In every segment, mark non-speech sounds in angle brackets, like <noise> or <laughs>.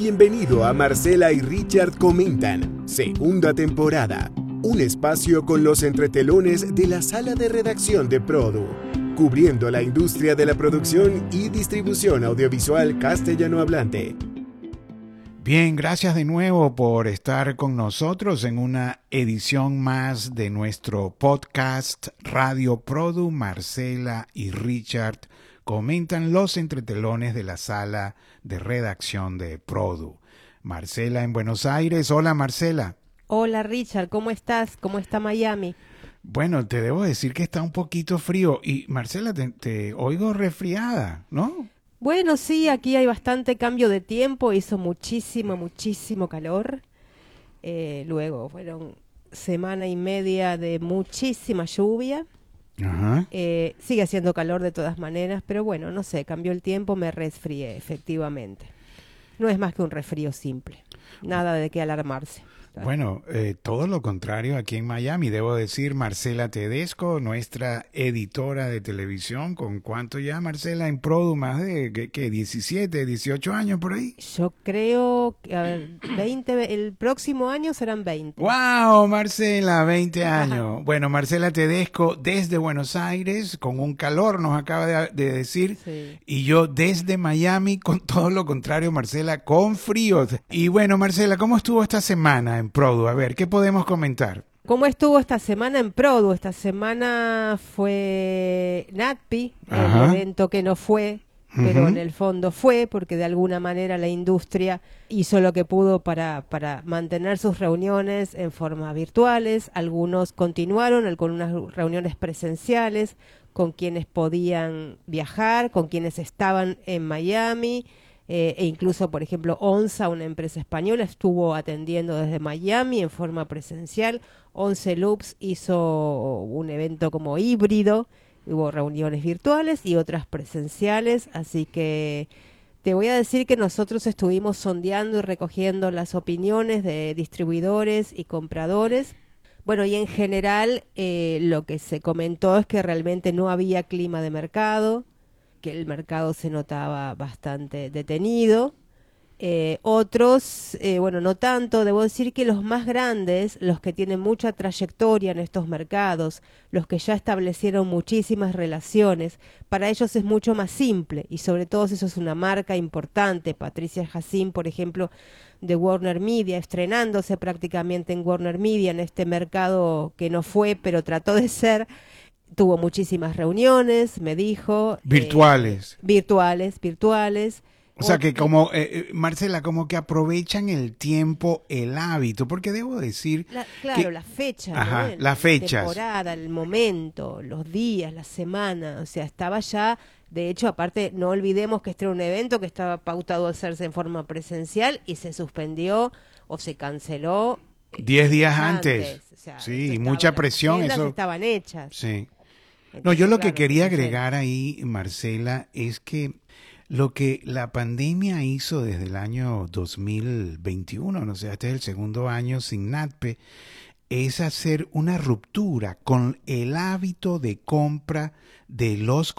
Bienvenido a Marcela y Richard Comentan, segunda temporada. Un espacio con los entretelones de la sala de redacción de Produ, cubriendo la industria de la producción y distribución audiovisual castellano hablante. Bien, gracias de nuevo por estar con nosotros en una edición más de nuestro podcast Radio Produ. Marcela y Richard comentan los entretelones de la sala de redacción de Produ. Marcela en Buenos Aires. Hola Marcela. Hola Richard, ¿cómo estás? ¿Cómo está Miami? Bueno, te debo decir que está un poquito frío y Marcela, te, oigo resfriada, ¿no? Bueno, sí, aquí hay bastante cambio de tiempo, hizo muchísimo, muchísimo calor. Eh, luego fueron semana y media de muchísima lluvia. Eh, sigue haciendo calor de todas maneras, pero bueno, no sé, cambió el tiempo, me resfrié, efectivamente. No es más que un resfrío simple, nada de qué alarmarse. Bueno, eh, todo lo contrario aquí en Miami. Debo decir, Marcela Tedesco, nuestra editora de televisión, ¿con cuánto ya, Marcela, en Produ? Más de, ¿qué, 17, 18 años por ahí? Yo creo que, a ver, 20, el próximo año serán 20. ¡Wow, Marcela, 20 años! <laughs> Bueno, Marcela Tedesco desde Buenos Aires, con un calor, nos acaba de, decir, y yo desde Miami, con todo lo contrario, Marcela, con frío. Y bueno, Marcela, ¿cómo estuvo esta semana? En Produ. A ver, ¿qué podemos comentar? ¿Cómo estuvo esta semana en Produ? Esta semana fue NATPI, el evento que no fue, pero en el fondo fue, porque de alguna manera la industria hizo lo que pudo para, para mantener sus reuniones en forma virtuales. Algunos continuaron algunas reuniones presenciales con quienes podían viajar, con quienes estaban en Miami eh, e incluso, por ejemplo, ONSA, una empresa española, estuvo atendiendo desde Miami en forma presencial. Once Loops hizo un evento como híbrido, hubo reuniones virtuales y otras presenciales, así que te voy a decir que nosotros estuvimos sondeando y recogiendo las opiniones de distribuidores y compradores. Bueno, y en general eh, lo que se comentó es que realmente no había clima de mercado, que el mercado se notaba bastante detenido. Eh, otros, eh, bueno, no tanto, debo decir que los más grandes, los que tienen mucha trayectoria en estos mercados, los que ya establecieron muchísimas relaciones, para ellos es mucho más simple y sobre todo eso es una marca importante. Patricia Jacín, por ejemplo, de Warner Media, estrenándose prácticamente en Warner Media en este mercado que no fue, pero trató de ser tuvo muchísimas reuniones, me dijo. Eh, virtuales. virtuales, virtuales. O sea que como, eh, eh, Marcela, como que aprovechan el tiempo, el hábito, porque debo decir... claro, la fecha, Ajá, las fechas. La temporada, el momento, los días, la semana, o sea, estaba ya... De hecho, aparte, no olvidemos que este era un evento que estaba pautado a hacerse en forma presencial y se suspendió o se canceló. Diez días antes. sí, mucha presión. Eso estaban hechas. Sí no, yo lo que quería agregar ahí, Marcela, es que lo que la pandemia hizo desde el año 2021, no sé, este es el segundo año sin NATPE, es hacer una ruptura con el hábito de compra de los,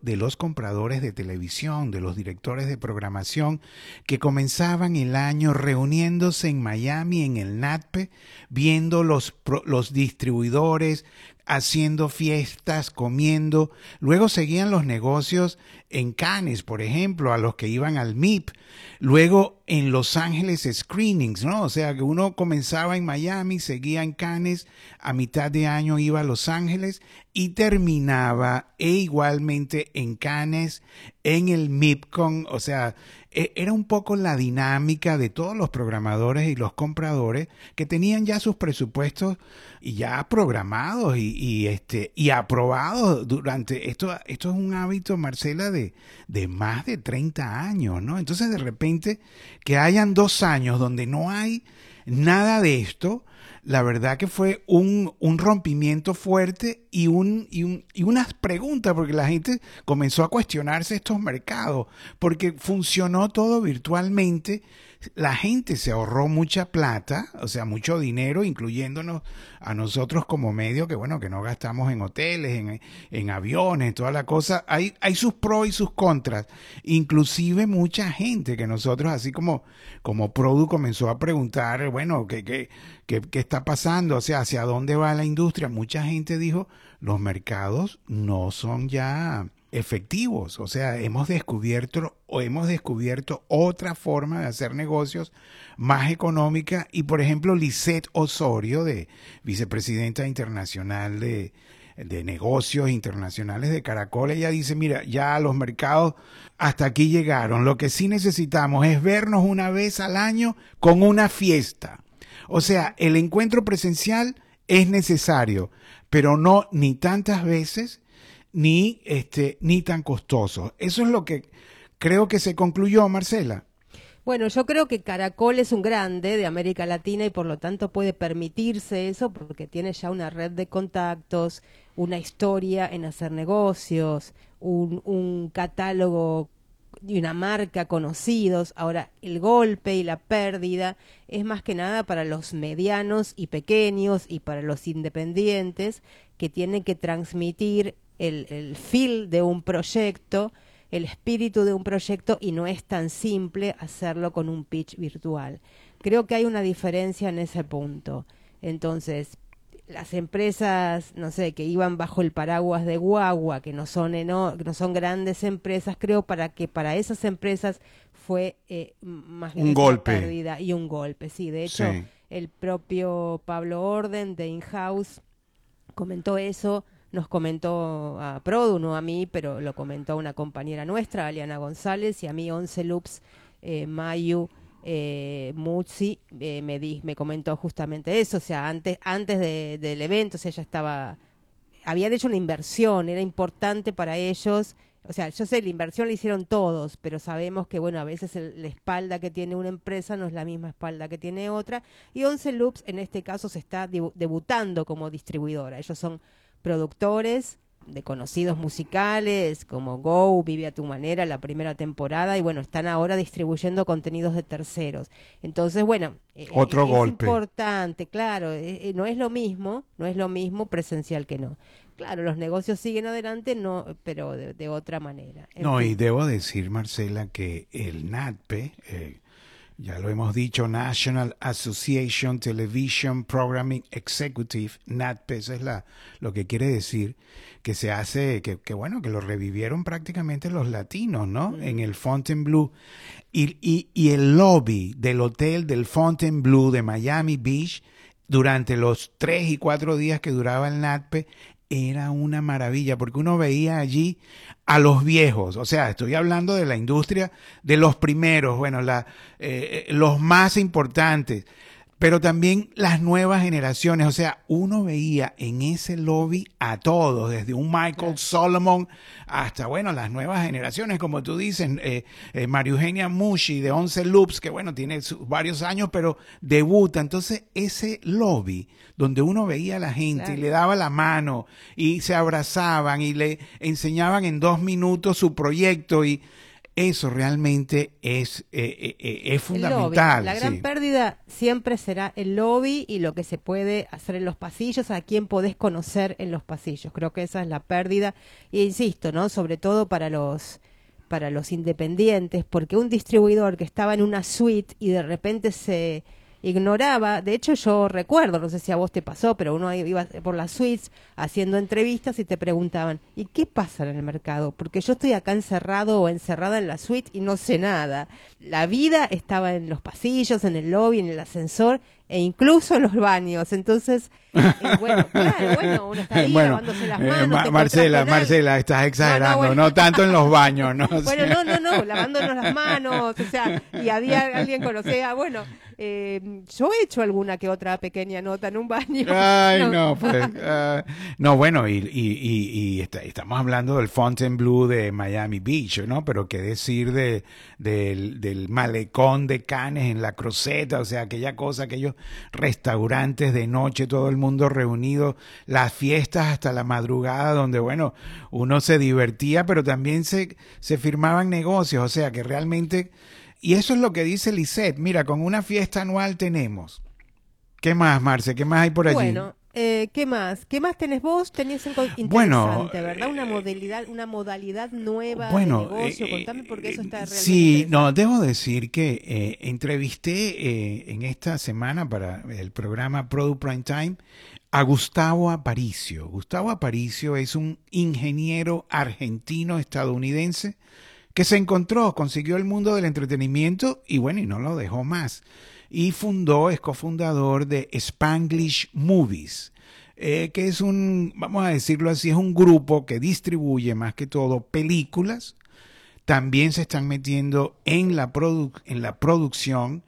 de los compradores de televisión, de los directores de programación, que comenzaban el año reuniéndose en Miami, en el NATPE, viendo los, los distribuidores, haciendo fiestas, comiendo. Luego seguían los negocios en Cannes, por ejemplo, a los que iban al MIP. Luego en Los Ángeles screenings, ¿no? O sea, que uno comenzaba en Miami, seguía en Cannes, a mitad de año iba a Los Ángeles y terminaba e igualmente en Cannes, en el MIPCON, o sea, e, era un poco la dinámica de todos los programadores y los compradores que tenían ya sus presupuestos ya programados y, este y aprobados durante esto esto es un hábito Marcela de, más de 30 años no entonces de repente que hayan dos años donde no hay nada de esto la verdad que fue un, un rompimiento fuerte y, un, y, un, y unas preguntas, porque la gente comenzó a cuestionarse estos mercados, porque funcionó todo virtualmente la gente se ahorró mucha plata, o sea, mucho dinero, incluyéndonos a nosotros como medio, que bueno, que no gastamos en hoteles, en, en aviones, toda la cosa. Hay, hay sus pros y sus contras. Inclusive mucha gente que nosotros, así como, como Produ comenzó a preguntar, bueno, ¿qué, qué, qué, qué está pasando? O sea, ¿hacia dónde va la industria? Mucha gente dijo, los mercados no son ya efectivos. O sea, hemos descubierto o hemos descubierto otra forma de hacer negocios más económica. Y por ejemplo, Lisette Osorio, de vicepresidenta internacional de, de negocios internacionales de Caracol, ella dice, mira, ya los mercados hasta aquí llegaron. Lo que sí necesitamos es vernos una vez al año con una fiesta. O sea, el encuentro presencial es necesario, pero no ni tantas veces ni, este, ni tan costoso. Eso es lo que creo que se concluyó, Marcela. Bueno, yo creo que Caracol es un grande de América Latina y por lo tanto puede permitirse eso porque tiene ya una red de contactos, una historia en hacer negocios, un, un catálogo y una marca conocidos. Ahora, el golpe y la pérdida es más que nada para los medianos y pequeños y para los independientes que tienen que transmitir el, el feel de un proyecto, el espíritu de un proyecto y no es tan simple hacerlo con un pitch virtual. Creo que hay una diferencia en ese punto. Entonces, las empresas, no sé, que iban bajo el paraguas de Guagua, que no son, no son grandes empresas, creo para que para esas empresas fue eh, más un golpe. pérdida y un golpe, sí. De hecho, el propio Pablo Orden de InHouse comentó eso nos comentó a Produ, no a mí, pero lo comentó una compañera nuestra, Aliana González, y a mí Once Loops, eh, Mayu, eh, Mutsi, eh, me, di, me comentó justamente eso, o sea, antes, antes del evento, o sea, ella estaba, habían hecho una inversión, era importante para ellos, o sea, yo sé, la inversión la hicieron todos, pero sabemos que, bueno, a veces la espalda que tiene una empresa no es la misma espalda que tiene otra, y Once Loops en este caso se está debutando como distribuidora, ellos son productores de conocidos musicales como Go, Vive a tu manera, la primera temporada, y bueno, están ahora distribuyendo contenidos de terceros. Entonces, bueno, eh, otro es golpe. importante, claro, eh, eh, no es lo mismo, no es lo mismo presencial que no. Claro, los negocios siguen adelante, no, pero de, otra manera. no, y debo decir, Marcela, que el NATPE, ya lo hemos dicho, National Association Television Programming Executive, NATPE, eso es la, lo que quiere decir, que se hace, que, que bueno, que lo revivieron prácticamente los latinos, ¿no? En el Fontainebleau. Y, y, y el lobby del hotel del Fontainebleau de Miami Beach, durante los tres y cuatro días que duraba el NATPE, era una maravilla, porque uno veía allí a los viejos, o sea, estoy hablando de la industria de los primeros, bueno, la, eh, los más importantes, pero también las nuevas generaciones. O sea, uno veía en ese lobby a todos, desde un Michael Solomon hasta, bueno, las nuevas generaciones, como tú dices, eh, eh, María Eugenia Mushi de Once Loops, que bueno, tiene varios años, pero debuta. Entonces, ese lobby donde uno veía a la gente y le daba la mano y se abrazaban y le enseñaban en dos minutos su proyecto y eso realmente es, eh, eh, eh, es fundamental. La gran pérdida siempre será el lobby y lo que se puede hacer en los pasillos, a quién podés conocer en los pasillos. Creo que esa es la pérdida. E insisto, ¿no? Sobre todo para los para los independientes, porque un distribuidor que estaba en una suite y de repente se ignoraba, de hecho yo recuerdo, no sé si a vos te pasó, pero uno iba por las suites haciendo entrevistas y te preguntaban, ¿y qué pasa en el mercado? Porque yo estoy acá encerrado o encerrada en la suite y no sé nada. La vida estaba en los pasillos, en el lobby, en el ascensor e incluso en los baños. Entonces, eh, bueno, <laughs> claro, bueno, uno está ahí lavándose las eh, manos. Marcela, Marcela, estás exagerando, no, tanto en los baños, ¿no? <laughs> bueno, no, no, no, lavándonos las manos, o sea, y había alguien conocía, bueno, eh, yo he hecho alguna que otra pequeña nota en un baño. <laughs> Ay, no, pues, ah, no, bueno, y, y, y, estamos hablando del Fontainebleau de Miami Beach, ¿no? Pero qué decir de, del, del malecón de Canes en la Cruzeta, o sea, aquella cosa que ellos restaurantes de noche, todo el mundo reunido, las fiestas hasta la madrugada, donde, bueno, uno se divertía, pero también se, se firmaban negocios, o sea que realmente, y eso es lo que dice Lisette, mira, con una fiesta anual tenemos. ¿Qué más, Marce? ¿Qué más hay por allí? Bueno, eh, ¿Qué más? ¿Qué más tenés vos? Tenés interesante, bueno, ¿verdad? Una modalidad, una modalidad nueva de negocio. Eh, Contame porque eso está realmente Sí, no, debo decir que eh, entrevisté en esta semana para el programa Product Prime Time a Gustavo Aparicio. Gustavo Aparicio es un ingeniero argentino estadounidense que se encontró, consiguió el mundo del entretenimiento y bueno, y no lo dejó más y fundó, es cofundador de Spanglish Movies, eh, que es un, vamos a decirlo así, es un grupo que distribuye más que todo películas. También se están metiendo en la, en la producción.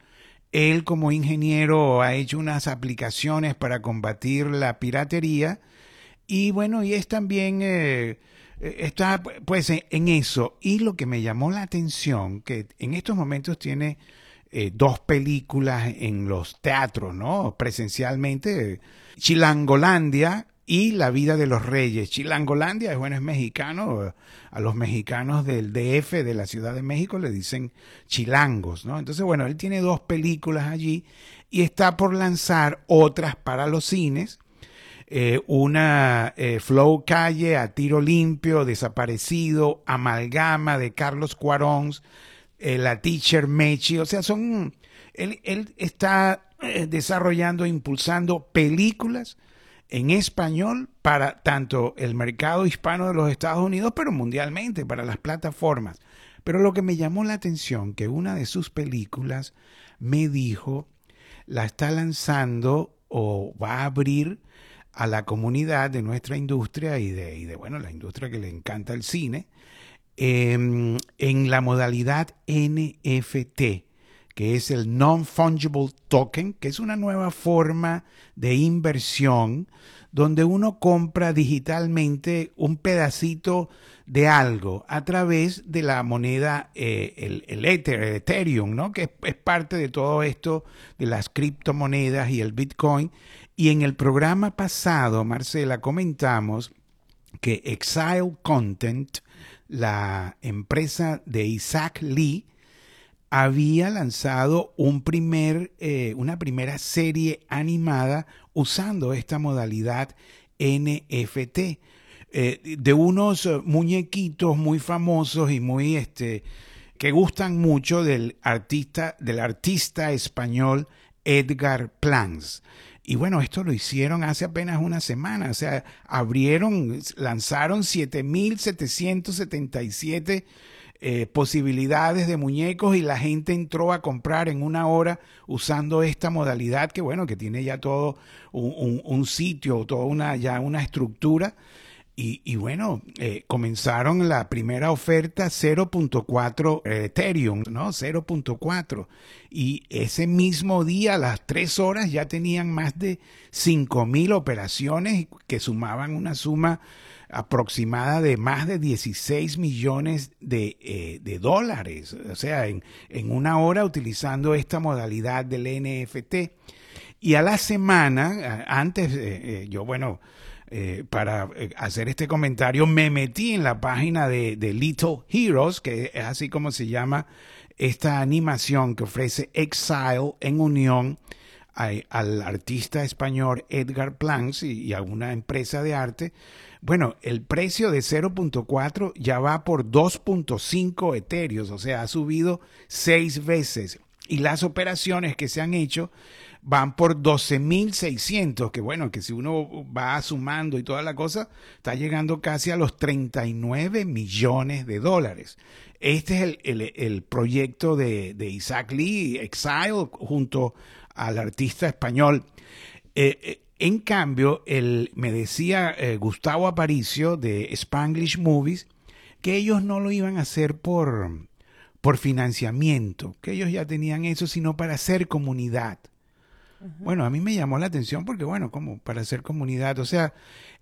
Él como ingeniero ha hecho unas aplicaciones para combatir la piratería. Y bueno, y es también... Eh, está pues en eso. Y lo que me llamó la atención, que en estos momentos tiene eh, dos películas en los teatros, ¿no? Presencialmente, Chilangolandia y La vida de los reyes. Chilangolandia, bueno, es mexicano, a los mexicanos del DF, de la Ciudad de México, le dicen chilangos, ¿no? Entonces, bueno, él tiene dos películas allí y está por lanzar otras para los cines. Eh, una eh, Flow Calle a tiro limpio, desaparecido, amalgama de Carlos Cuarón, eh, la teacher Mechi, o sea, son, él, él está eh, desarrollando, impulsando películas en español para tanto el mercado hispano de los Estados Unidos, pero mundialmente, para las plataformas. Pero lo que me llamó la atención, que una de sus películas me dijo, la está lanzando o va a abrir a la comunidad de nuestra industria y de, y de bueno, la industria que le encanta el cine, Em, en la modalidad NFT, que es el Non-Fungible Token, que es una nueva forma de inversión donde uno compra digitalmente un pedacito de algo a través de la moneda, eh, el, el, Ethereum, ¿no? que es, parte de todo esto de las criptomonedas y el Bitcoin. Y en el programa pasado, Marcela, comentamos que Exile Content la empresa de Isaac Lee había lanzado un primer, eh, una primera serie animada usando esta modalidad NFT. Eh, de unos muñequitos muy famosos y muy este que gustan mucho del artista del artista español Edgar Plans. Y bueno, esto lo hicieron hace apenas una semana, o sea, abrieron, lanzaron 7.777 eh, posibilidades de muñecos y la gente entró a comprar en una hora usando esta modalidad que bueno, que tiene ya todo un, un sitio, toda una, ya una estructura y, bueno, eh, comenzaron la primera oferta 0.4 eh, Ethereum, ¿no? 0.4. Y ese mismo día, a las tres horas, ya tenían más de 5.000 operaciones que sumaban una suma aproximada de más de 16 millones de, eh, de dólares. O sea, en, en una hora utilizando esta modalidad del NFT. Y a la semana, antes, yo, bueno, eh, para eh, hacer este comentario, me metí en la página de, Little Heroes, que es así como se llama esta animación que ofrece Exile en unión al artista español Edgar Plans y, a una empresa de arte. Bueno, el precio de 0.4 ya va por 2.5 etéreos, o sea, ha subido seis veces. Y las operaciones que se han hecho van por 12.600, que bueno, que si uno va sumando y toda la cosa, está llegando casi a los 39 millones de dólares. Este es el, proyecto de, Isaac Lee, Exile, junto al artista español. Eh, eh, en cambio, el, me decía eh, Gustavo Aparicio de Spanglish Movies que ellos no lo iban a hacer por, por financiamiento, que ellos ya tenían eso, sino para hacer comunidad. Bueno, a mí me llamó la atención porque, bueno, como para hacer comunidad, o sea,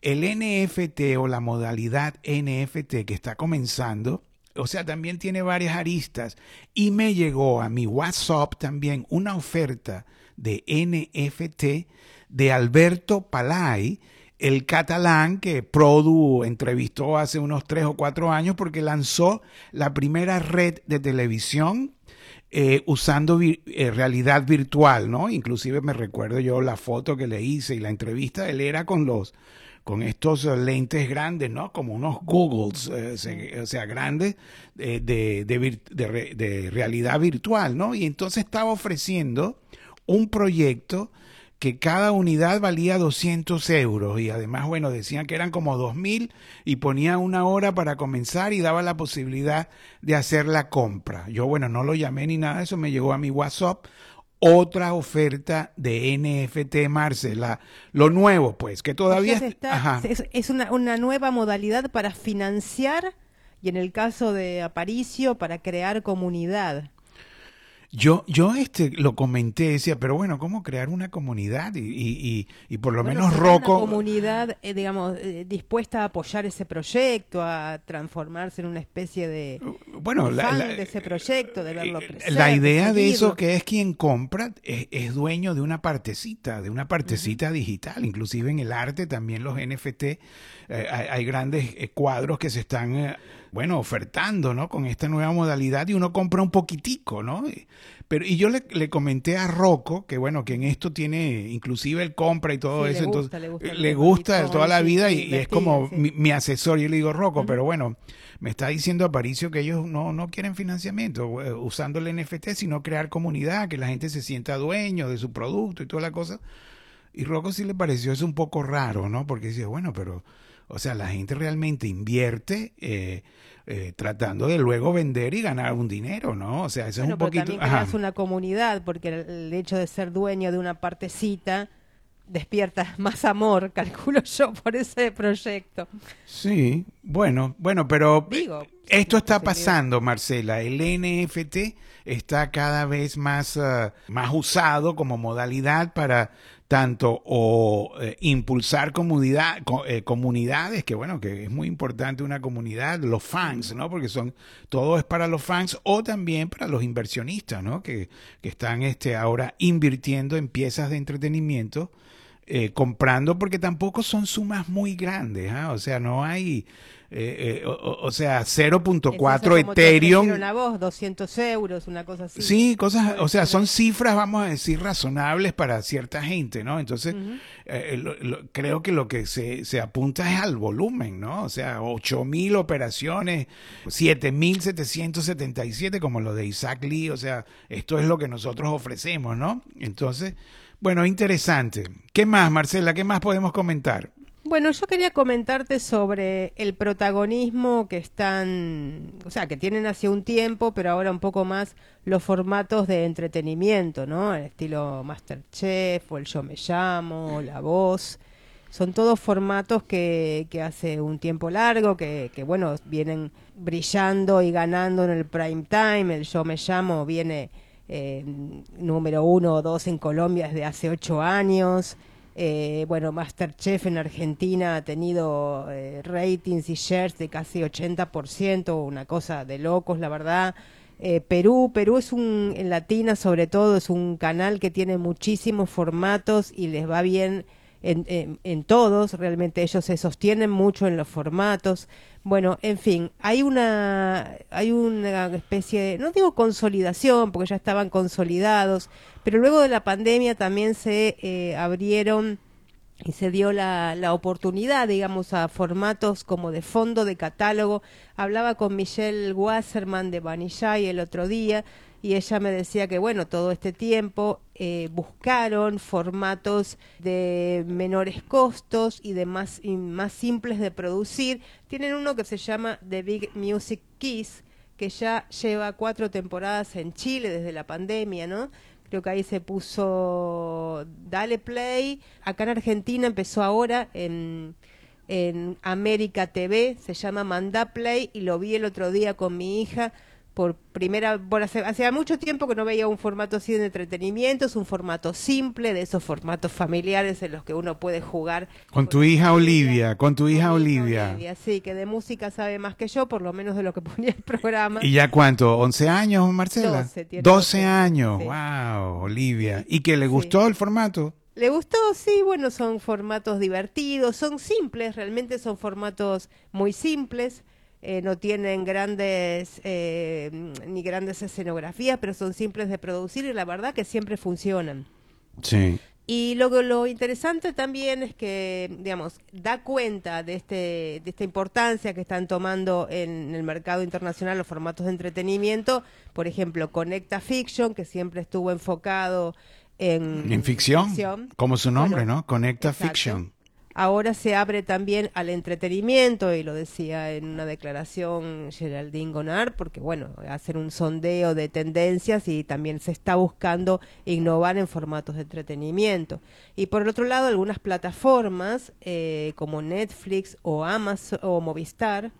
el NFT o la modalidad NFT que está comenzando, o sea, también tiene varias aristas. Y me llegó a mi WhatsApp también una oferta de NFT de Alberto Palay, el catalán que Produ entrevistó hace unos tres o cuatro años porque lanzó la primera red de televisión eh, usando eh, realidad virtual, ¿no? Inclusive me recuerdo yo la foto que le hice y la entrevista, él era con los con estos lentes grandes, ¿no? Como unos Googles, eh, o sea, grandes de, de, de, realidad virtual, ¿no? Y entonces estaba ofreciendo un proyecto que cada unidad valía 200 euros y además, bueno, decían que eran como 2.000 y ponía una hora para comenzar y daba la posibilidad de hacer la compra. Yo, bueno, no lo llamé ni nada, eso me llegó a mi WhatsApp. Otra oferta de NFT, Marcela. Lo nuevo, pues, que todavía... es, una, una nueva modalidad para financiar y en el caso de Aparicio, para crear comunidad. Yo, yo este lo comenté, decía, pero bueno, ¿cómo crear una comunidad? Y, y, y, por lo menos Rocco. Una comunidad, eh, digamos, eh, dispuesta a apoyar ese proyecto, a transformarse en una especie de, uh, bueno, fan de ese proyecto, de verlo eh, crecer. La idea de, eso que es quien compra es, dueño de una partecita, de una partecita digital. Inclusive en el arte también los NFT, hay, hay, grandes cuadros que se están bueno, ofertando, ¿no? Con esta nueva modalidad y uno compra un poquitico, ¿no? Pero, y yo le, le comenté a Rocco, que bueno, que en esto tiene, inclusive el compra y todo eso, entonces le gusta, toda la vida y, es como mi, asesor. Yo le digo, Rocco, pero bueno, me está diciendo Aparicio que ellos no, no quieren financiamiento eh, usando el NFT, sino crear comunidad, que la gente se sienta dueño de su producto y toda la cosa. Y Rocco sí le pareció eso un poco raro, ¿no? Porque dice, bueno, pero o sea, la gente realmente invierte eh, eh, tratando de luego vender y ganar un dinero, ¿no? O sea, eso es un poquito... También creas una comunidad, porque el, hecho de ser dueño de una partecita despierta <laughs> más amor, <laughs> calculo yo, por ese proyecto. Sí, bueno, bueno, pero Digo, esto está pasando, Marcela. El NFT está cada vez más, ah, más usado como modalidad para tanto o eh, impulsar comunidad, eh, comunidades, que bueno, que es muy importante una comunidad, los fans, ¿no? Porque son, todo es para los fans o también para los inversionistas, ¿no? Que, que están este, ahora invirtiendo en piezas de entretenimiento, eh, comprando, porque tampoco son sumas muy grandes, ¿ah? O sea, no hay eh, eh, o, sea, 0.4 Ethereum. Una voz, 200 euros, una cosa así. Sí, cosas, o sea, son cifras, vamos a decir, razonables para cierta gente, ¿no? Entonces, eh, creo que lo que se, se apunta es al volumen, ¿no? O sea, 8.000 operaciones, 7.777, como lo de Isaac Lee, o sea, esto es lo que nosotros ofrecemos, ¿no? Entonces, bueno, interesante. ¿Qué más, Marcela? ¿Qué más podemos comentar? Bueno, yo quería comentarte sobre el protagonismo que están, o sea, que tienen hace un tiempo, pero ahora un poco más los formatos de entretenimiento, ¿no? El estilo Masterchef o el Yo Me Llamo, La Voz. Son todos formatos que, que hace un tiempo largo, que, que, bueno, vienen brillando y ganando en el prime time. El Yo Me Llamo viene eh, número uno o dos en Colombia desde hace ocho años. Eh, bueno, Masterchef en Argentina ha tenido eh, ratings y shares de casi 80%, una cosa de locos, la verdad. Eh, Perú, Perú es un, en Latina sobre todo, es un canal que tiene muchísimos formatos y les va bien en, en, todos, realmente ellos se sostienen mucho en los formatos. Bueno, en fin, hay una, hay una especie de, no digo consolidación, porque ya estaban consolidados, pero luego de la pandemia también se eh, abrieron y se dio la, la, oportunidad, digamos, a formatos como de fondo de catálogo. Hablaba con Michelle Wasserman de Banishai el otro día y ella me decía que, bueno, todo este tiempo eh, buscaron formatos de menores costos y de más, más simples de producir. Tienen uno que se llama The Big Music Kiss, que ya lleva cuatro temporadas en Chile desde la pandemia, ¿no? Creo que ahí se puso Dale Play. Acá en Argentina empezó ahora en, en América TV, se llama Manda Play y lo vi el otro día con mi hija por primera, por hace, hacía mucho tiempo que no veía un formato así de entretenimiento, es un formato simple, de esos formatos familiares en los que uno puede jugar. Con, tu hija Olivia, con tu hija Olivia. Sí, que de música sabe más que yo, por lo menos de lo que <laughs> ponía el programa. ¿Y ya cuánto? ¿11 años, Marcela? 12, 12, años, wow, Olivia. ¿Y que le gustó el formato? Le gustó, sí, bueno, son formatos divertidos, son simples, realmente son formatos muy simples. Eh, no tienen grandes eh, ni grandes escenografías, pero son simples de producir y la verdad que siempre funcionan. Sí. Y lo, lo interesante también es que, digamos, da cuenta de, este, de esta importancia que están tomando en el mercado internacional los formatos de entretenimiento. Por ejemplo, Conecta Fiction, que siempre estuvo enfocado en, ¿En ficción, como su nombre, ¿no? Conecta Fiction ahora se abre también al entretenimiento, y lo decía en una declaración Geraldine Gonard, porque bueno, hacer un sondeo de tendencias y también se está buscando innovar en formatos de entretenimiento. Y por el otro lado, algunas plataformas eh, como Netflix o Amazon o Movistar,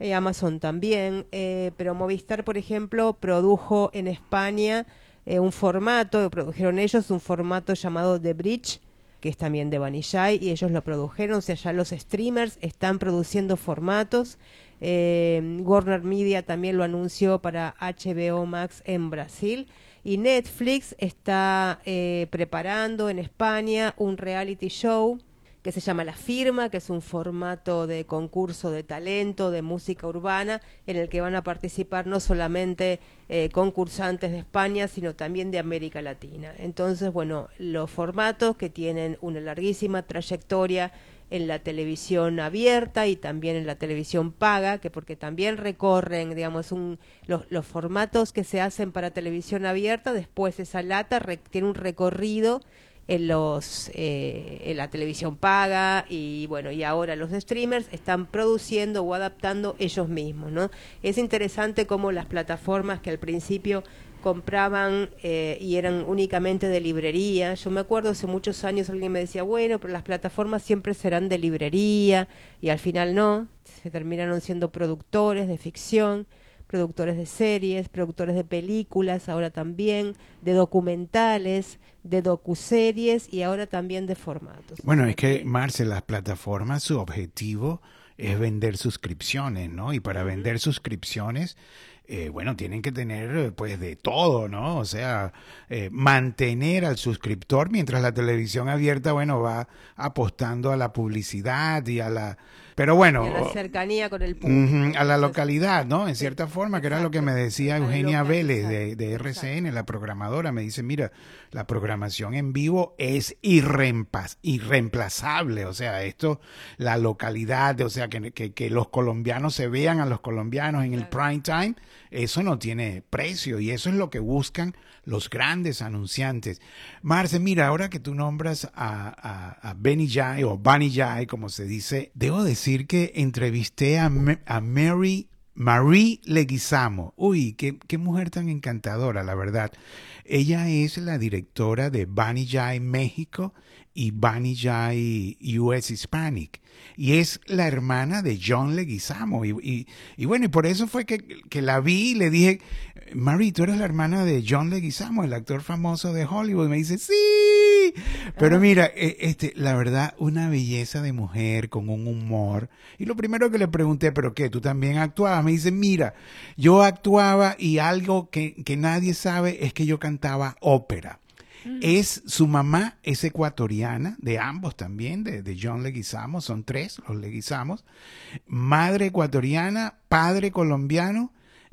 eh, Amazon también, eh, pero Movistar, por ejemplo, produjo en España un formato, produjeron ellos un formato llamado The Bridge, que es también de Vanillay, y ellos lo produjeron, o sea, ya los streamers están produciendo formatos. Eh, Warner Media también lo anunció para HBO Max en Brasil. Y Netflix está eh, preparando en España un reality show que se llama La Firma, que es un formato de concurso de talento, de música urbana, en el que van a participar no solamente eh, concursantes de España, sino también de América Latina. Entonces, bueno, los formatos que tienen una larguísima trayectoria en la televisión abierta y también en la televisión paga, que porque también recorren, digamos, un, los, los formatos que se hacen para televisión abierta, después esa lata tiene un recorrido en los eh, en la televisión paga y bueno y ahora los streamers están produciendo o adaptando ellos mismos no es interesante cómo las plataformas que al principio compraban eh, y eran únicamente de librería. Yo me acuerdo hace muchos años alguien me decía, bueno, pero las plataformas siempre serán de librería y al final no, se terminaron siendo productores de ficción productores de series, productores de películas, ahora también de documentales, de docuseries y ahora también de formatos. Bueno, es que, Marce, las plataformas, su objetivo es vender suscripciones, ¿no? Y para vender suscripciones, eh, bueno, tienen que tener pues de todo, ¿no? O sea, eh, mantener al suscriptor mientras la televisión abierta, bueno, va apostando a la publicidad y a la pero bueno. a la cercanía con el público. a la localidad, ¿no? En cierta forma, que era lo que me decía Eugenia Vélez de, de RCN, la programadora. Me dice, mira, la programación en vivo es irreemplazable. O sea, esto, la localidad, o sea, que, que, los colombianos se vean a los colombianos en el prime time, eso no tiene precio y eso es lo que buscan los grandes anunciantes. Marce, mira, ahora que tú nombras a, a, Benny Jai o Bunny Jai, como se dice, debo decir que entrevisté a, a Mary Marie Leguizamo. Uy, qué, qué, mujer tan encantadora, la verdad. Ella es la directora de Bunny Jai México y Bunny Jai US Hispanic. Y es la hermana de John Leguizamo. Y, y, bueno, y por eso fue que, que, la vi y le dije, Marie, tú eres la hermana de John Leguizamo, el actor famoso de Hollywood. Y me dice, sí. Pero mira, e, este, la verdad, una belleza de mujer con un humor. Y lo primero que le pregunté, ¿pero qué? ¿Tú también actuabas? Me dice, mira, yo actuaba y algo que, que nadie sabe es que yo cantaba ópera. Es su mamá es ecuatoriana, de ambos también, de, de, John Leguizamo, son tres los Leguizamos. Madre ecuatoriana, padre colombiano,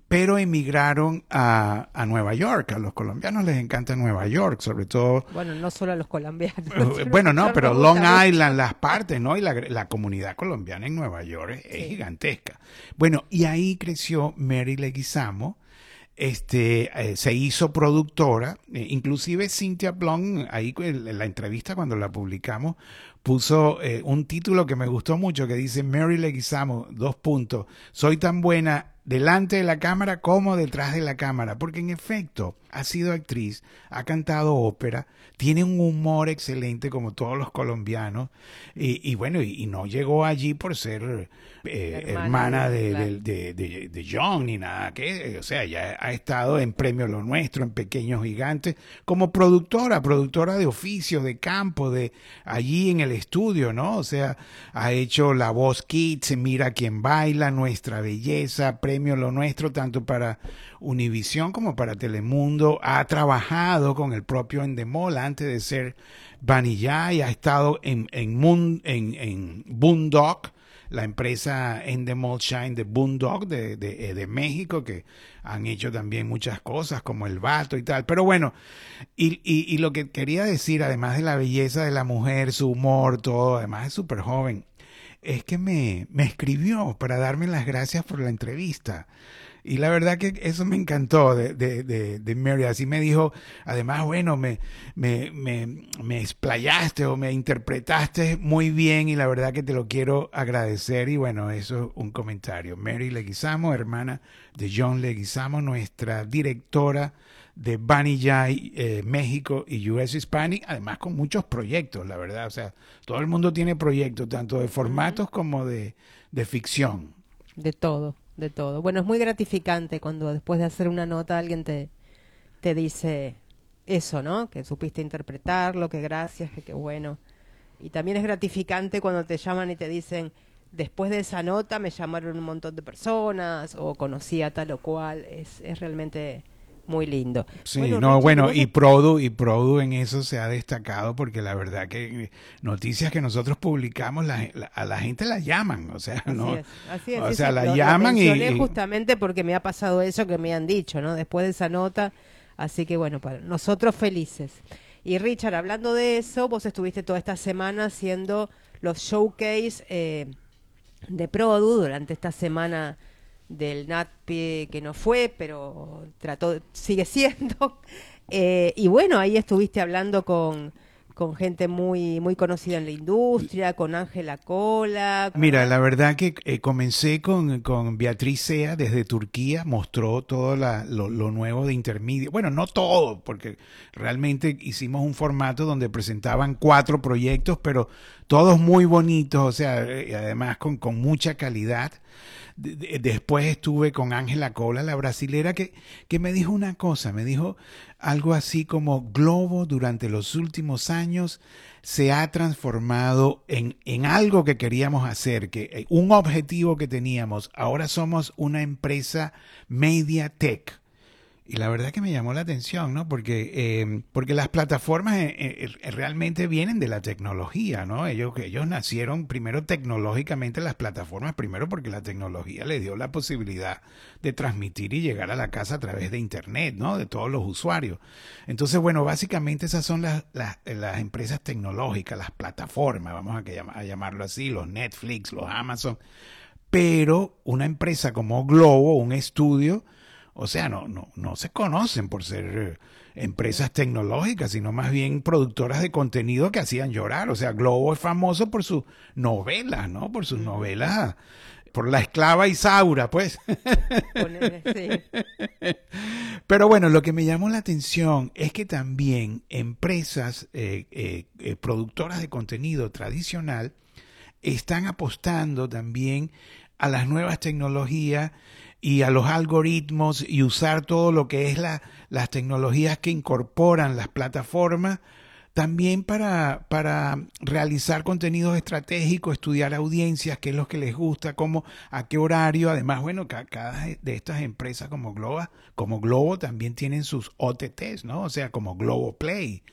pero emigraron a, a, Nueva York. A los colombianos les encanta Nueva York, sobre todo. Bueno, no solo a los colombianos. Eh, <laughs> bueno, no, pero Long Island, las partes, ¿no? Y la, la comunidad colombiana en Nueva York es, gigantesca. Bueno, y ahí creció Mary Leguizamo este, eh, se hizo productora, eh, inclusive Cynthia Blong, ahí en la entrevista cuando la publicamos, puso eh, un título que me gustó mucho que dice Mary Leguizamo, dos puntos, soy tan buena delante de la cámara como detrás de la cámara, porque en efecto ha sido actriz, ha cantado ópera, tiene un humor excelente como todos los colombianos, y, bueno, y, no llegó allí por ser eh, hermana, de, de, John ni nada, que, o sea, ya ha estado en Premio Lo Nuestro, en Pequeños Gigantes, como productora, productora de oficios, de campo, de allí en el estudio, ¿no? O sea, ha hecho La Voz Kids, Mira quién baila, Nuestra Belleza, Premio Lo Nuestro, tanto para Univisión como para Telemundo, ha trabajado con el propio Endemol antes de ser Vanillay, ha estado en, en, en, en Boondock, la empresa Endemol Shine de Boondock de, de, de, México, que han hecho también muchas cosas como el vato y tal. Pero bueno, y, y, y lo que quería decir, además de la belleza de la mujer, su humor, todo, además es súper joven, es que me, me escribió para darme las gracias por la entrevista. Y la verdad que eso me encantó de, de, de, Mary. Así me dijo, además, bueno, me, me, me, me, explayaste o me interpretaste muy bien y la verdad que te lo quiero agradecer. Y bueno, eso es un comentario. Mary Leguizamo, hermana de John Leguizamo, nuestra directora de Bunny Jai, eh, México y US Hispanic, además con muchos proyectos, la verdad. O sea, todo el mundo tiene proyectos, tanto de formatos como de, de ficción. De todo de todo. Bueno, es muy gratificante cuando después de hacer una nota alguien te, te dice eso, ¿no? Que supiste interpretarlo, que gracias, que qué bueno. Y también es gratificante cuando te llaman y te dicen, después de esa nota me llamaron un montón de personas o conocí a tal o cual. Es, es realmente muy lindo. Sí, no, bueno, y Produ, y Produ en eso se ha destacado porque la verdad que noticias que nosotros publicamos a la gente la llaman, o sea, no, así es, o sea, la llaman y, justamente porque me ha pasado eso que me han dicho, ¿no? Después de esa nota, así que bueno, para nosotros felices. Y Richard, hablando de eso, vos estuviste toda esta semana haciendo los showcase eh, de Produ durante esta semana del NATPE que no fue, pero trató, sigue siendo. <laughs> Eh, y bueno, ahí estuviste hablando con, con gente muy muy conocida en la industria, con Ángela Cola. Mira, la verdad que eh, comencé con, con, Beatriz Sea desde Turquía, mostró todo lo, lo, nuevo de intermedio. Bueno, no todo, porque realmente hicimos un formato donde presentaban cuatro proyectos, pero todos muy bonitos, o sea, eh, además con, con mucha calidad después estuve con Ángela Cola, la brasilera, que, que me dijo una cosa, me dijo algo así como Globo durante los últimos años se ha transformado en, en algo que queríamos hacer, que eh, un objetivo que teníamos. Ahora somos una empresa media tech y la verdad que me llamó la atención, ¿no? Porque, em, porque las plataformas eh, eh, realmente vienen de la tecnología, ¿no? Ellos, ellos nacieron primero tecnológicamente las plataformas, primero porque la tecnología le dio la posibilidad de transmitir y llegar a la casa a través de Internet, ¿no? De todos los usuarios. Entonces, bueno, básicamente esas son las, las, las empresas tecnológicas, las plataformas, vamos a, a llamarlo así, los Netflix, los Amazon. Pero una empresa como Globo, un estudio, o sea, no, no, no se conocen por ser eh, empresas tecnológicas, sino más bien productoras de contenido que hacían llorar. O sea, Globo es famoso por sus novelas, ¿no? Por sus novelas, por la esclava Isaura, pues. <laughs> Pero bueno, lo que me llamó la atención es que también empresas eh, eh, productoras de contenido tradicional están apostando también a las nuevas tecnologías y a los algoritmos y usar todo lo que es la, las tecnologías que incorporan las plataformas también para, para realizar contenidos estratégicos, estudiar audiencias, qué es lo que les gusta, cómo, a qué horario. Además, bueno, cada de estas empresas como Globo, como Globo también tienen sus OTTs, ¿no? O sea, como Globo Play.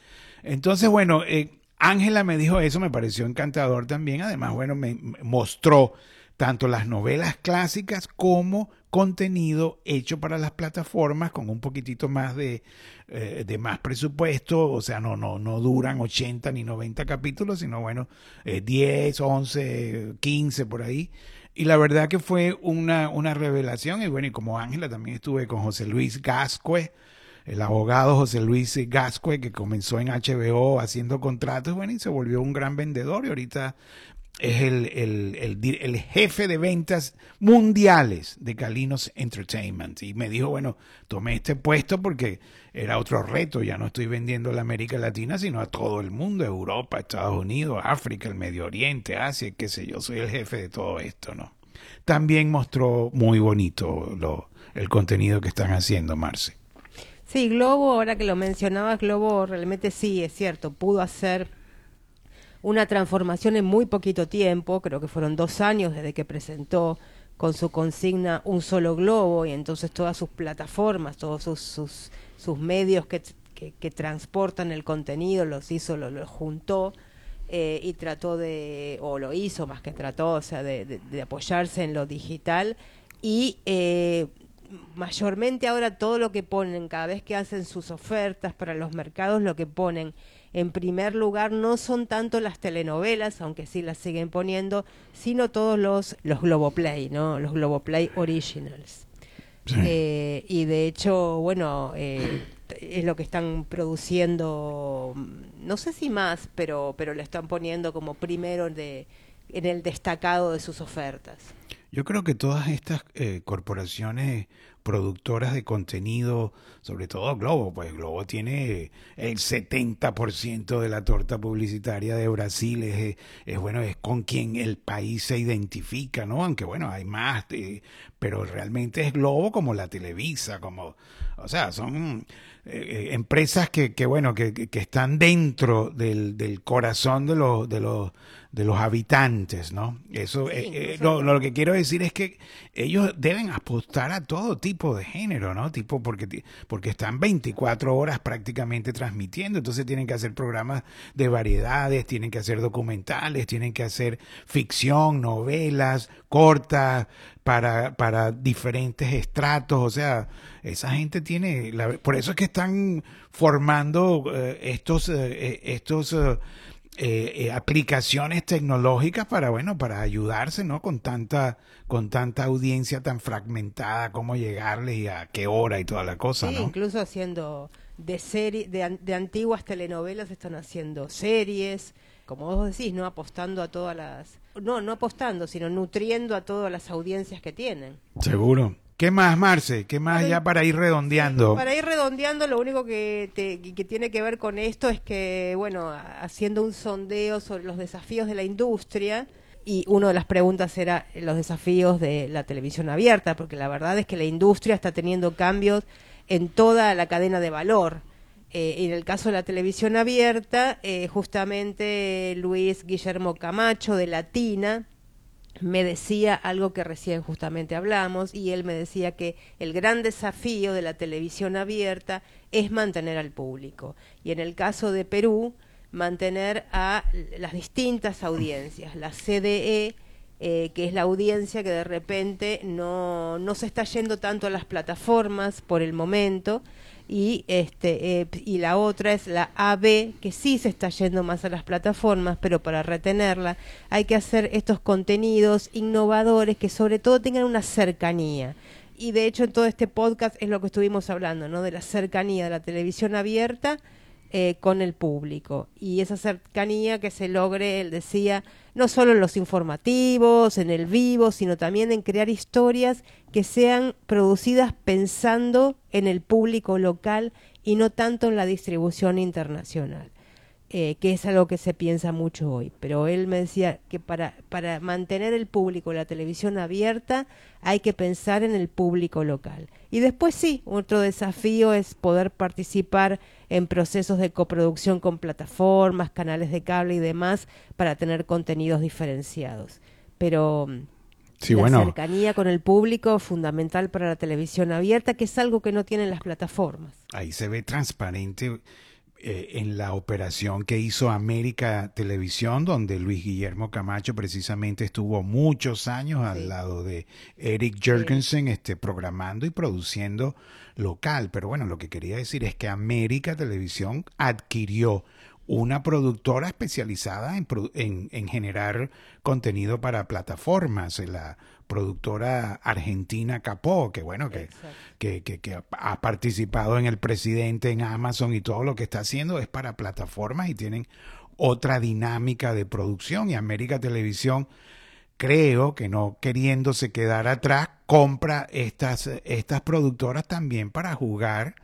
Entonces, bueno, eh, Ángela me dijo eso, me pareció encantador también. Además, bueno, me mostró tanto las novelas clásicas como contenido hecho para las plataformas con un poquitito más de, eh, de más presupuesto, o sea, no, no, no duran 80 ni 90 capítulos, sino bueno, 10, 11, 15 por ahí. Y la verdad que fue una, una revelación, y bueno, y como Ángela también estuve con José Luis Gascue, el abogado José Luis Gascue, que comenzó en HBO haciendo contratos, bueno, y se volvió un gran vendedor y ahorita es el, el, el, jefe de ventas mundiales de Calinos Entertainment. Y me dijo, bueno, tomé este puesto porque era otro reto, ya no estoy vendiendo a la América Latina, sino a todo el mundo, Europa, Estados Unidos, África, el Medio Oriente, Asia, qué sé yo, soy el jefe de todo esto, ¿no? También mostró muy bonito lo, el contenido que están haciendo, Marce. Sí, Globo, ahora que lo mencionabas, Globo realmente sí, es cierto, pudo hacer una transformación en muy poquito tiempo, creo que fueron dos años desde que presentó con su consigna un solo globo y entonces todas sus plataformas, todos sus, sus, sus medios que, que, transportan el contenido los hizo, los juntó eh, y trató de, o lo hizo más que trató, o sea, de, de, apoyarse en lo digital y eh, mayormente ahora todo lo que ponen, cada vez que hacen sus ofertas para los mercados, lo que ponen en primer lugar no son tanto las telenovelas, aunque sí las siguen poniendo, sino todos los, los Globoplay, ¿no? Los Globoplay Originals. Eh, y de hecho, bueno, eh, es lo que están produciendo, no sé si más, pero, pero le están poniendo como primero de, en el destacado de sus ofertas. Yo creo que todas estas eh, corporaciones productoras de contenido, sobre todo Globo, pues Globo tiene el 70% de la torta publicitaria de Brasil, es, es, bueno, es con quien el país se identifica, ¿no? Aunque bueno, hay más, eh, pero realmente es Globo como la Televisa, como, o sea, son eh, empresas que, que bueno, que, que, están dentro del, del corazón de los, de los de los habitantes, ¿no? Eso, eh, eh, lo, lo, que quiero decir es que ellos deben apostar a todo tipo de género, ¿no? Tipo porque porque están 24 horas prácticamente transmitiendo, entonces tienen que hacer programas de variedades, tienen que hacer documentales, tienen que hacer ficción, novelas cortas para para diferentes estratos, o sea, esa gente tiene, por eso es que están formando eh, estos estos eh, eh, aplicaciones tecnológicas para bueno para ayudarse no con tanta con tanta audiencia tan fragmentada cómo llegarle y a qué hora y toda la cosa sí, incluso haciendo de serie de, de, antiguas telenovelas están haciendo series como vos decís no apostando a todas las no no apostando sino nutriendo a todas las audiencias que tienen. Seguro ¿Qué más, Marce? ¿Qué más ya para ir redondeando? para ir redondeando, lo único que, que tiene que ver con esto es que, bueno, haciendo un sondeo sobre los desafíos de la industria, y una de las preguntas era los desafíos de la televisión abierta, porque la verdad es que la industria está teniendo cambios en toda la cadena de valor. Eh, en el caso de la televisión abierta, eh, justamente Luis Guillermo Camacho de Latina, me decía algo que recién justamente hablamos y él me decía que el gran desafío de la televisión abierta es mantener al público y en el caso de Perú mantener a las distintas audiencias, la CDE eh, que es la audiencia que de repente no, no se está yendo tanto a las plataformas por el momento, y este eh, y la otra es la AB que sí se está yendo más a las plataformas pero para retenerla hay que hacer estos contenidos innovadores que sobre todo tengan una cercanía. Y de hecho en todo este podcast es lo que estuvimos hablando no de la cercanía de la televisión abierta eh, con el público. Y esa cercanía que se logre, él decía, no solo en los informativos, en el vivo, sino también en crear historias que sean producidas pensando en el público local y no tanto en la distribución internacional. Eh, que es algo que se piensa mucho hoy. Pero él me decía que para, para mantener el público, la televisión abierta, hay que pensar en el público local. Y después sí, otro desafío es poder participar en procesos de coproducción con plataformas, canales de cable y demás para tener contenidos diferenciados. Pero mm, la cercanía con el público fundamental para la televisión abierta, que es algo que no tienen las plataformas. Ahí se ve transparente eh, en la operación que hizo América Televisión, donde Luis Guillermo Camacho precisamente estuvo muchos años al lado de Eric Jurgensen, este, programando y produciendo local. Pero bueno, lo que quería decir es que América Televisión adquirió una productora especializada en, en, generar contenido para plataformas, la productora argentina Capó, que bueno, que, que, que, ha participado en el presidente, en Amazon y todo lo que está haciendo es para plataformas y tienen otra dinámica de producción. Y América Televisión creo que no queriéndose quedar atrás, compra estas, estas productoras también para jugar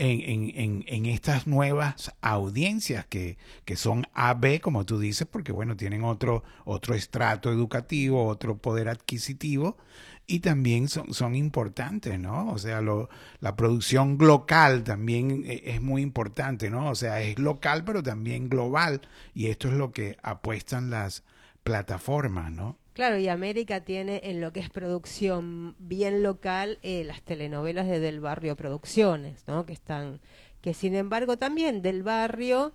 en, en, en, estas nuevas audiencias que, que son AB, como tú dices, porque bueno, tienen otro, otro estrato educativo, otro poder adquisitivo y también son, son importantes, ¿no? O sea, lo, la producción local también e, es muy importante, ¿no? O sea, es local pero también global y esto es lo que apuestan las plataformas, ¿no? Claro, y América tiene en lo que es producción bien local eh, las telenovelas de Del Barrio Producciones, ¿no? Que están, que sin embargo también Del Barrio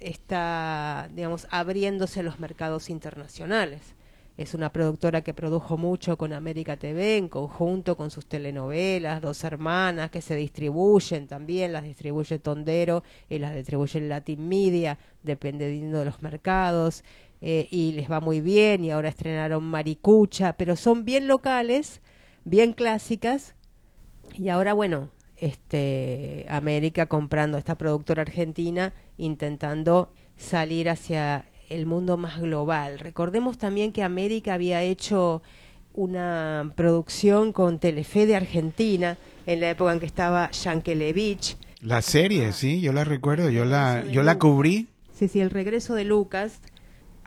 está, digamos, abriéndose los mercados internacionales. Es una productora que produjo mucho con América TV en conjunto con sus telenovelas, Dos Hermanas, que se distribuyen también, las distribuye Tondero y las distribuye Latin Media, dependiendo de los mercados. Eh, y les va muy bien y ahora estrenaron Maricucha, pero son bien locales, bien clásicas y ahora bueno, este América comprando esta productora argentina intentando salir hacia el mundo más global. Recordemos también que América había hecho una producción con Telefe de Argentina en la época en que estaba Yankelevich. La serie, sí, yo la recuerdo, yo la yo la cubrí. Sí, sí, el regreso de Lucas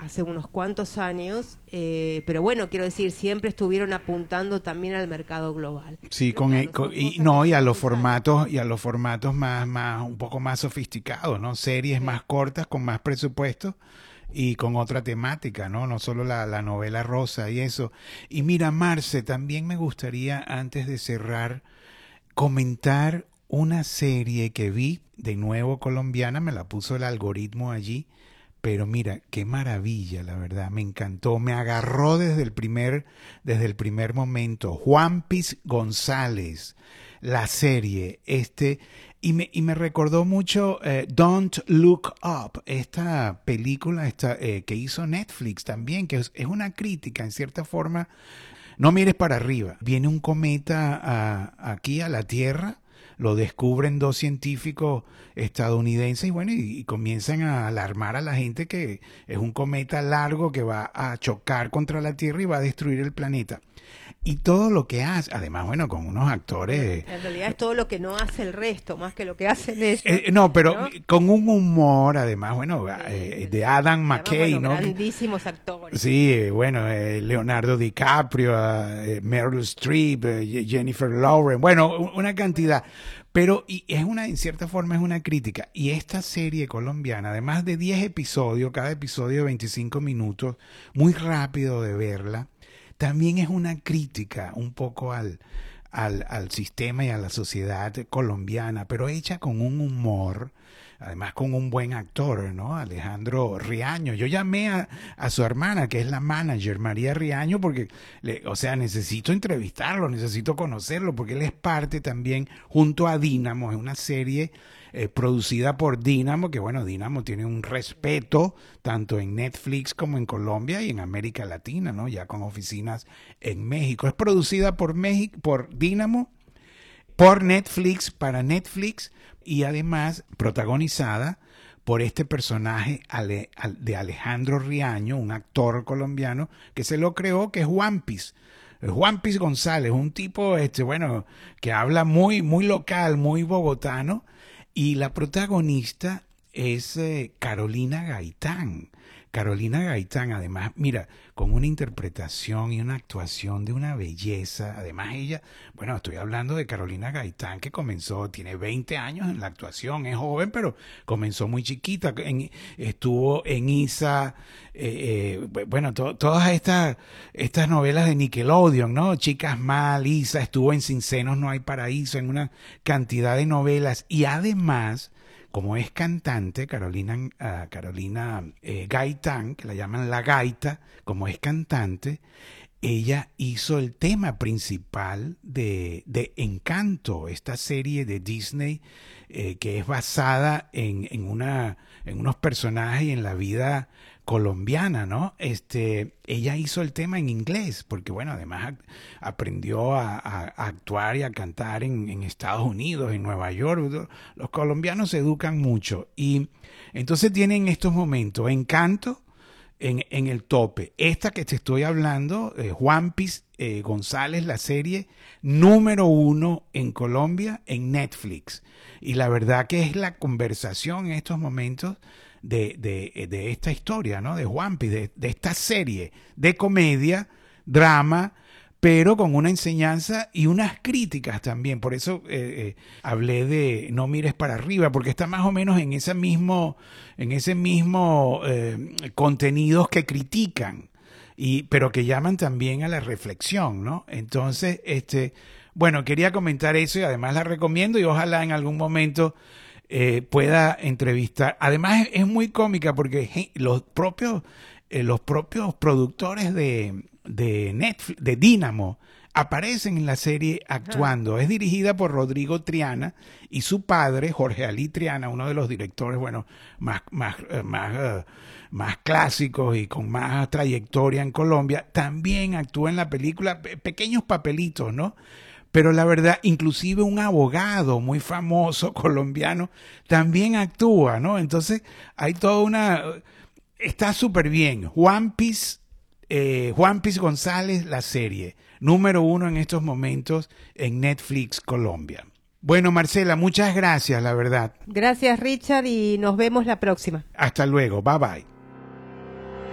hace unos cuantos años, eh, pero bueno, quiero decir, siempre estuvieron apuntando también al mercado global. Sí, con, y no y a los formatos y a los formatos más más un poco más sofisticados, ¿no? Series más cortas con más presupuesto y con otra temática, ¿no? No solo la, la novela rosa y eso. Y mira, Marce, también me gustaría antes de cerrar comentar una serie que vi de nuevo colombiana, me la puso el algoritmo allí pero mira, qué maravilla, la verdad, me encantó, me agarró desde el primer, desde el primer momento. Juan Piz González, la serie, este, y me, y me recordó mucho eh, Don't Look Up, esta película esta, eh, que hizo Netflix también, que es, una crítica en cierta forma. No mires para arriba, viene un cometa aquí a la Tierra lo descubren dos científicos estadounidenses y bueno, y, comienzan a alarmar a la gente que es un cometa largo que va a chocar contra la Tierra y va a destruir el planeta y todo lo que hace, además, bueno, con unos actores... En realidad es todo lo que no hace el resto, más que lo que hacen ellos. Eh, no, pero con un humor, además, bueno, eh, de Adam McKay, ¿no? Grandísimos actores. Sí, eh, bueno, Leonardo DiCaprio, Meryl Streep, Jennifer Lawrence, bueno, una cantidad. Pero y es una, en cierta forma, es una crítica. Y esta serie colombiana, además de 10 episodios, cada episodio de 25 minutos, muy rápido de verla, también es una crítica un poco al, al, sistema y a la sociedad colombiana, pero hecha con un humor, además con un buen actor, ¿no? Alejandro Riaño. Yo llamé a, a su hermana, que es la manager, María Riaño, porque, le, o sea, necesito entrevistarlo, necesito conocerlo, porque él es parte también, junto a Dínamo, en una serie eh, producida por Dynamo, que bueno, Dynamo tiene un respeto tanto en Netflix como en Colombia y en América Latina, ¿no? Ya con oficinas en México. Es producida por México, por Dynamo, por Netflix, para Netflix y además protagonizada por este personaje de Alejandro Riaño, un actor colombiano que se lo creó, que es Juan Piz. Juan Piz González, un tipo, este, bueno, que habla muy, muy local, muy bogotano, y la protagonista es eh, Carolina Gaitán. Carolina Gaitán, además, mira, con una interpretación y una actuación de una belleza. Además, ella, bueno, estoy hablando de Carolina Gaitán, que comenzó, tiene 20 años en la actuación, es joven, pero comenzó muy chiquita. estuvo en Isa, eh, eh, bueno, todas estas, estas novelas de Nickelodeon, ¿no? Chicas Mal, Isa, estuvo en Sin Senos No Hay Paraíso, en una cantidad de novelas. Y además, como es cantante, Carolina, ah, Carolina eh, Gaitán, que la llaman la gaita, como es cantante, ella hizo el tema principal de, de Encanto, esta serie de Disney eh, que es basada en, en, una, en unos personajes y en la vida colombiana, ¿no? Este, ella hizo el tema en inglés, porque bueno, además aprendió a, actuar y a cantar en, Estados Unidos, en Nueva York. Los colombianos se educan mucho y entonces tienen en estos momentos Encanto en, en el tope. Esta que te estoy hablando, eh, Juan Pis eh, González, la serie número uno en Colombia en Netflix. Y la verdad que es la conversación en estos momentos de, de, de esta historia, ¿no? De Juanpi, de, de esta serie de comedia, drama, pero con una enseñanza y unas críticas también. Por eso eh, eh, hablé de no mires para arriba, porque está más o menos en ese mismo, en ese mismo eh, contenidos que critican, y, pero que llaman también a la reflexión, ¿no? Entonces, este, bueno, quería comentar eso y además la recomiendo y ojalá en algún momento eh, pueda entrevistar. Además es, muy cómica porque los propios, eh, los propios productores de, de Netflix, de Dynamo, aparecen en la serie actuando. Es dirigida por Rodrigo Triana y su padre, Jorge Ali Triana, uno de los directores, bueno, más, más, eh, más, más clásicos y con más trayectoria en Colombia, también actúa en la película, pequeños papelitos, ¿no? Pero la verdad, inclusive un abogado muy famoso <laughs> colombiano también actúa, ¿no? Entonces hay toda una... Está súper bien. Juan Piz, eh, Juan Piz González, la serie, número uno en estos momentos en Netflix Colombia. Bueno, Marcela, muchas gracias, la verdad. Gracias, Richard, y nos vemos la próxima. Hasta luego, bye bye.